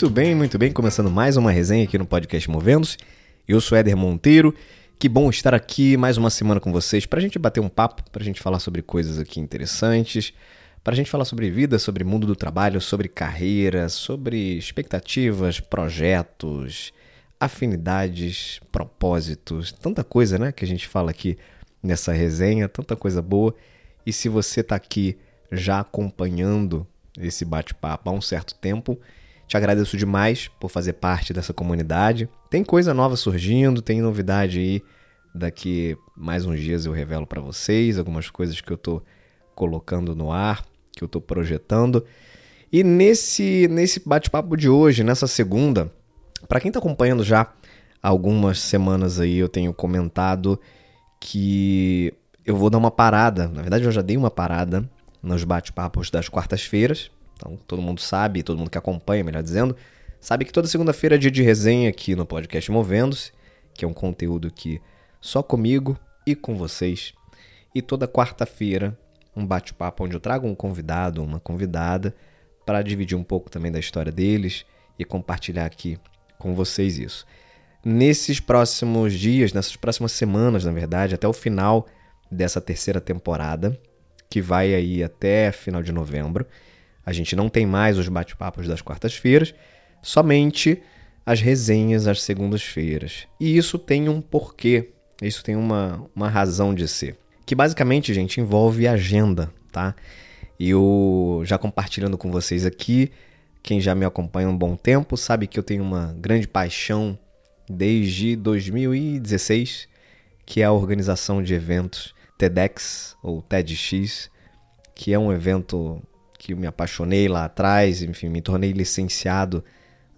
Muito bem, muito bem. Começando mais uma resenha aqui no podcast Movendo-se. Eu sou Éder Monteiro. Que bom estar aqui mais uma semana com vocês para a gente bater um papo, para a gente falar sobre coisas aqui interessantes, para a gente falar sobre vida, sobre mundo do trabalho, sobre carreira, sobre expectativas, projetos, afinidades, propósitos, tanta coisa, né, que a gente fala aqui nessa resenha, tanta coisa boa. E se você está aqui já acompanhando esse bate-papo há um certo tempo, te agradeço demais por fazer parte dessa comunidade. Tem coisa nova surgindo, tem novidade aí. Daqui mais uns dias eu revelo para vocês algumas coisas que eu tô colocando no ar, que eu tô projetando. E nesse nesse bate-papo de hoje, nessa segunda, para quem tá acompanhando já algumas semanas aí, eu tenho comentado que eu vou dar uma parada. Na verdade, eu já dei uma parada nos bate-papos das quartas-feiras, então, todo mundo sabe, todo mundo que acompanha, melhor dizendo, sabe que toda segunda-feira é dia de resenha aqui no podcast Movendo-se, que é um conteúdo que só comigo e com vocês. E toda quarta-feira, um bate-papo onde eu trago um convidado, uma convidada, para dividir um pouco também da história deles e compartilhar aqui com vocês isso. Nesses próximos dias, nessas próximas semanas, na verdade, até o final dessa terceira temporada, que vai aí até final de novembro, a gente não tem mais os bate-papos das quartas-feiras, somente as resenhas às segundas-feiras. E isso tem um porquê, isso tem uma, uma razão de ser. Que basicamente, gente, envolve agenda, tá? Eu já compartilhando com vocês aqui, quem já me acompanha um bom tempo sabe que eu tenho uma grande paixão desde 2016, que é a organização de eventos TEDx ou TEDx, que é um evento que eu me apaixonei lá atrás, enfim, me tornei licenciado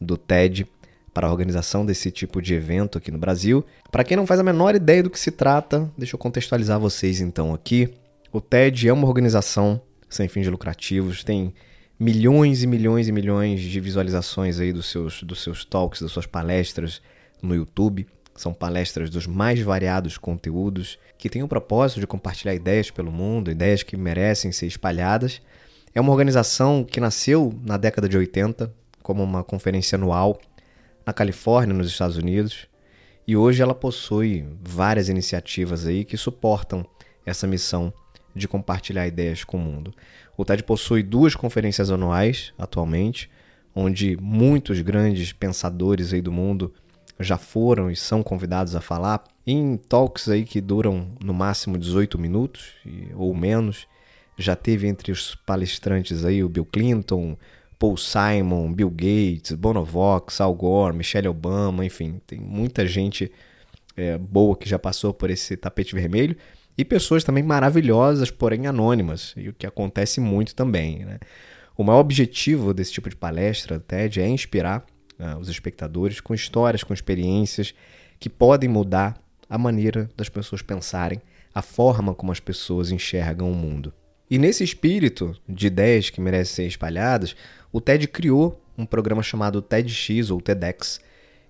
do TED para a organização desse tipo de evento aqui no Brasil. Para quem não faz a menor ideia do que se trata, deixa eu contextualizar vocês então aqui. O TED é uma organização sem fins lucrativos, tem milhões e milhões e milhões de visualizações aí dos seus, dos seus talks, das suas palestras no YouTube. São palestras dos mais variados conteúdos que têm o propósito de compartilhar ideias pelo mundo, ideias que merecem ser espalhadas. É uma organização que nasceu na década de 80 como uma conferência anual na Califórnia, nos Estados Unidos, e hoje ela possui várias iniciativas aí que suportam essa missão de compartilhar ideias com o mundo. O TED possui duas conferências anuais atualmente, onde muitos grandes pensadores aí do mundo já foram e são convidados a falar em talks aí que duram no máximo 18 minutos ou menos já teve entre os palestrantes aí o Bill Clinton, Paul Simon, Bill Gates, Bonovox, Al Gore, Michelle Obama, enfim, tem muita gente é, boa que já passou por esse tapete vermelho e pessoas também maravilhosas, porém anônimas, e o que acontece muito também. Né? O maior objetivo desse tipo de palestra, TED, é inspirar uh, os espectadores com histórias, com experiências que podem mudar a maneira das pessoas pensarem, a forma como as pessoas enxergam o mundo. E nesse espírito de ideias que merecem ser espalhadas, o TED criou um programa chamado TEDx ou TEDx,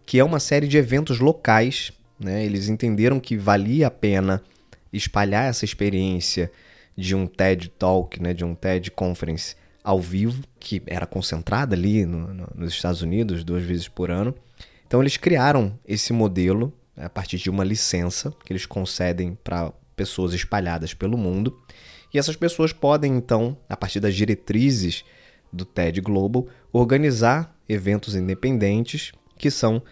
que é uma série de eventos locais. Né? Eles entenderam que valia a pena espalhar essa experiência de um TED Talk, né? de um TED Conference ao vivo, que era concentrada ali no, no, nos Estados Unidos duas vezes por ano. Então eles criaram esse modelo a partir de uma licença que eles concedem para pessoas espalhadas pelo mundo. E essas pessoas podem, então, a partir das diretrizes do TED Global, organizar eventos independentes, que são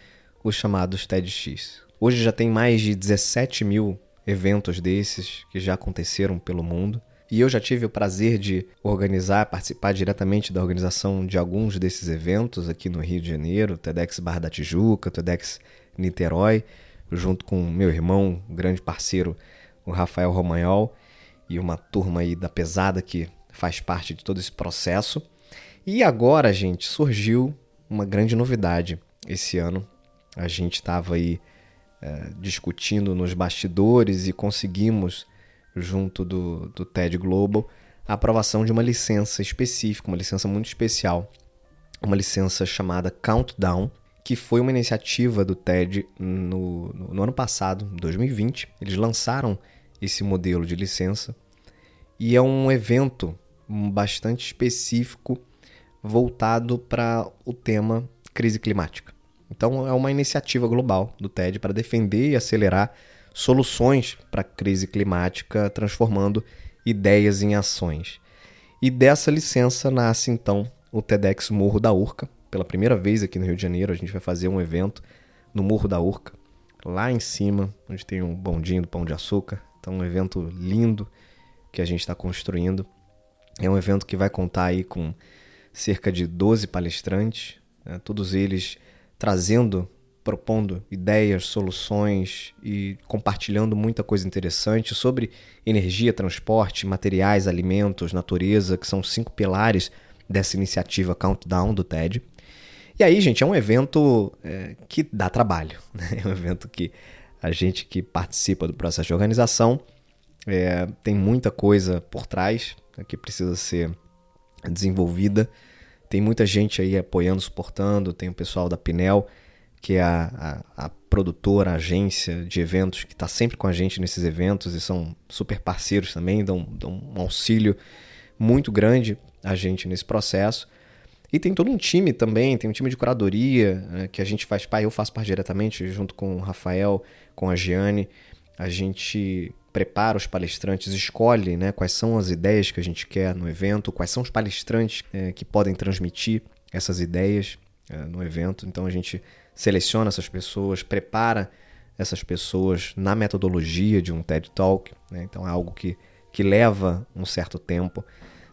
os chamados TEDx. Hoje já tem mais de 17 mil eventos desses que já aconteceram pelo mundo. E eu já tive o prazer de organizar, participar diretamente da organização de alguns desses eventos aqui no Rio de Janeiro, TEDx Barra da Tijuca, TEDx Niterói, junto com meu irmão, grande parceiro, o Rafael Romagnol e uma turma aí da pesada que faz parte de todo esse processo. E agora, gente, surgiu uma grande novidade esse ano. A gente estava aí é, discutindo nos bastidores e conseguimos, junto do, do TED Global, a aprovação de uma licença específica, uma licença muito especial, uma licença chamada Countdown, que foi uma iniciativa do TED no, no, no ano passado, 2020. Eles lançaram esse modelo de licença. E é um evento bastante específico voltado para o tema crise climática. Então, é uma iniciativa global do TED para defender e acelerar soluções para a crise climática, transformando ideias em ações. E dessa licença nasce então o TEDx Morro da Urca. Pela primeira vez aqui no Rio de Janeiro, a gente vai fazer um evento no Morro da Urca, lá em cima, onde tem um bondinho do Pão de Açúcar. Então, um evento lindo que a gente está construindo. É um evento que vai contar aí com cerca de 12 palestrantes, né? todos eles trazendo, propondo ideias, soluções e compartilhando muita coisa interessante sobre energia, transporte, materiais, alimentos, natureza, que são cinco pilares dessa iniciativa Countdown do TED. E aí, gente, é um evento é, que dá trabalho. Né? É um evento que a gente que participa do processo de organização é, tem muita coisa por trás né, que precisa ser desenvolvida. Tem muita gente aí apoiando, suportando. Tem o pessoal da Pinel, que é a, a, a produtora, a agência de eventos, que está sempre com a gente nesses eventos e são super parceiros também, dão, dão um auxílio muito grande a gente nesse processo. E tem todo um time também, tem um time de curadoria né, que a gente faz, pai, eu faço parte diretamente junto com o Rafael, com a Giane. A gente prepara os palestrantes, escolhe né, quais são as ideias que a gente quer no evento, quais são os palestrantes é, que podem transmitir essas ideias é, no evento. Então a gente seleciona essas pessoas, prepara essas pessoas na metodologia de um TED Talk. Né? Então é algo que, que leva um certo tempo.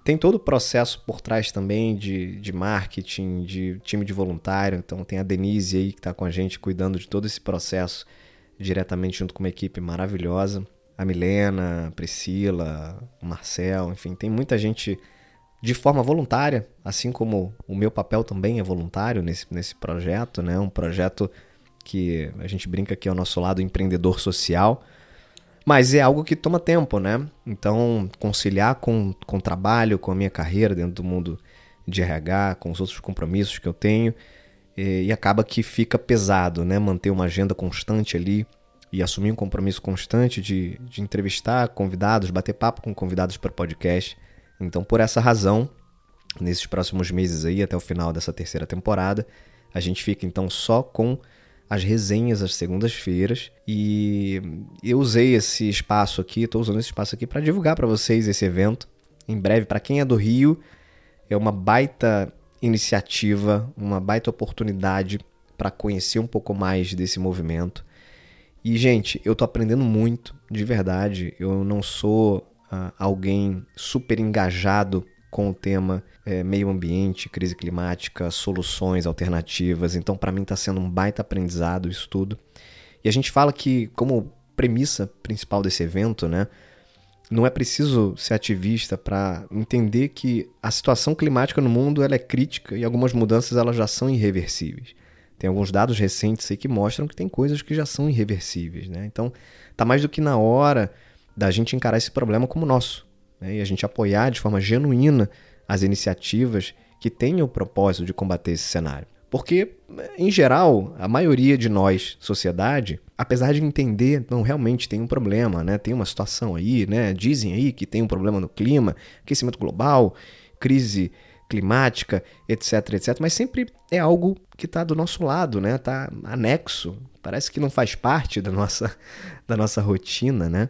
Tem todo o processo por trás também de, de marketing, de time de voluntário. Então tem a Denise aí que está com a gente cuidando de todo esse processo diretamente junto com uma equipe maravilhosa a Milena, a Priscila, o Marcel, enfim, tem muita gente de forma voluntária, assim como o meu papel também é voluntário nesse, nesse projeto, né? Um projeto que a gente brinca que é o nosso lado empreendedor social, mas é algo que toma tempo, né? Então, conciliar com, com o trabalho, com a minha carreira dentro do mundo de RH, com os outros compromissos que eu tenho, e, acaba que fica pesado, né? Manter uma agenda constante ali e assumir um compromisso constante de, de entrevistar convidados, bater papo com convidados para podcast. Então, por essa razão, nesses próximos meses aí, até o final dessa terceira temporada, a gente fica então só com as resenhas às segundas-feiras e eu usei esse espaço aqui, estou usando esse espaço aqui para divulgar para vocês esse evento. Em breve, para quem é do Rio, é uma baita iniciativa, uma baita oportunidade para conhecer um pouco mais desse movimento. E, gente, eu tô aprendendo muito, de verdade. Eu não sou uh, alguém super engajado com o tema é, meio ambiente, crise climática, soluções alternativas. Então, para mim, está sendo um baita aprendizado isso tudo. E a gente fala que, como premissa principal desse evento, né, não é preciso ser ativista para entender que a situação climática no mundo ela é crítica e algumas mudanças elas já são irreversíveis. Tem alguns dados recentes aí que mostram que tem coisas que já são irreversíveis, né? Então, tá mais do que na hora da gente encarar esse problema como nosso, né? E a gente apoiar de forma genuína as iniciativas que têm o propósito de combater esse cenário. Porque, em geral, a maioria de nós, sociedade, apesar de entender, não, realmente tem um problema, né? Tem uma situação aí, né? Dizem aí que tem um problema no clima, aquecimento global, crise climática, etc, etc, mas sempre é algo que está do nosso lado, né? Tá anexo, parece que não faz parte da nossa, da nossa rotina, né?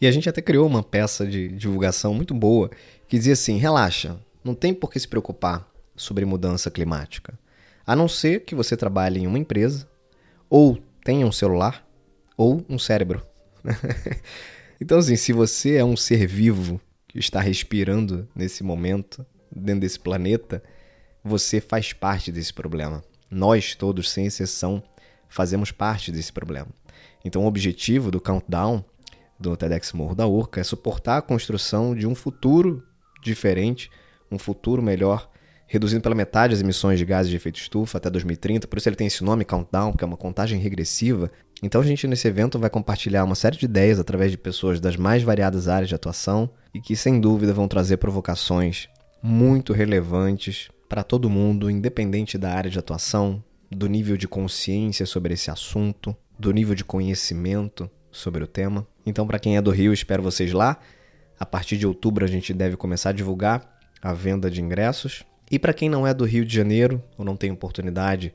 E a gente até criou uma peça de divulgação muito boa que dizia assim: relaxa, não tem por que se preocupar sobre mudança climática, a não ser que você trabalhe em uma empresa ou tenha um celular ou um cérebro. então, assim, se você é um ser vivo que está respirando nesse momento, dentro desse planeta, você faz parte desse problema. Nós todos, sem exceção, fazemos parte desse problema. Então, o objetivo do Countdown do TEDx Morro da Urca é suportar a construção de um futuro diferente, um futuro melhor, reduzindo pela metade as emissões de gases de efeito estufa até 2030. Por isso ele tem esse nome Countdown, que é uma contagem regressiva. Então a gente nesse evento vai compartilhar uma série de ideias através de pessoas das mais variadas áreas de atuação e que sem dúvida vão trazer provocações muito relevantes para todo mundo, independente da área de atuação, do nível de consciência sobre esse assunto, do nível de conhecimento sobre o tema. Então, para quem é do Rio, espero vocês lá. A partir de outubro a gente deve começar a divulgar a venda de ingressos. E para quem não é do Rio de Janeiro ou não tem oportunidade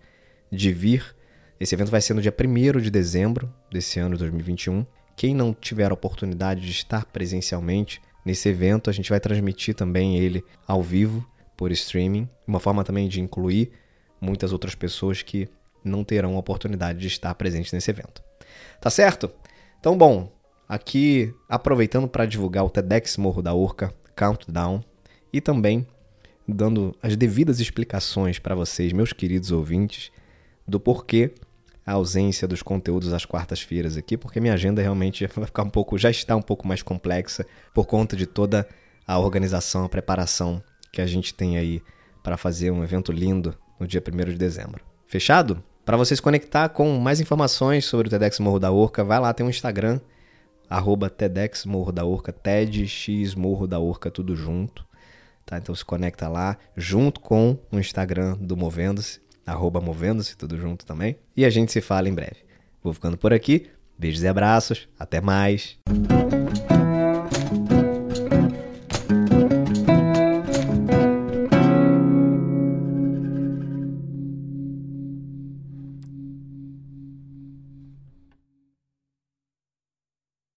de vir. Esse evento vai ser no dia 1 de dezembro desse ano 2021. Quem não tiver a oportunidade de estar presencialmente nesse evento, a gente vai transmitir também ele ao vivo por streaming, uma forma também de incluir muitas outras pessoas que não terão a oportunidade de estar presentes nesse evento. Tá certo? Então, bom, aqui aproveitando para divulgar o TEDx Morro da Urca Countdown e também dando as devidas explicações para vocês, meus queridos ouvintes, do porquê a ausência dos conteúdos às quartas-feiras aqui, porque minha agenda realmente vai ficar um pouco, já está um pouco mais complexa por conta de toda a organização, a preparação que a gente tem aí para fazer um evento lindo no dia 1 de dezembro. Fechado? Para você se conectar com mais informações sobre o TEDx Morro da Urca, vai lá, tem um Instagram, arroba TEDx Morro da Urca, TEDx Morro da Urca, tudo junto. Tá? Então se conecta lá, junto com o Instagram do Movendo-se, arroba Movendo-se, tudo junto também. E a gente se fala em breve. Vou ficando por aqui. Beijos e abraços. Até mais.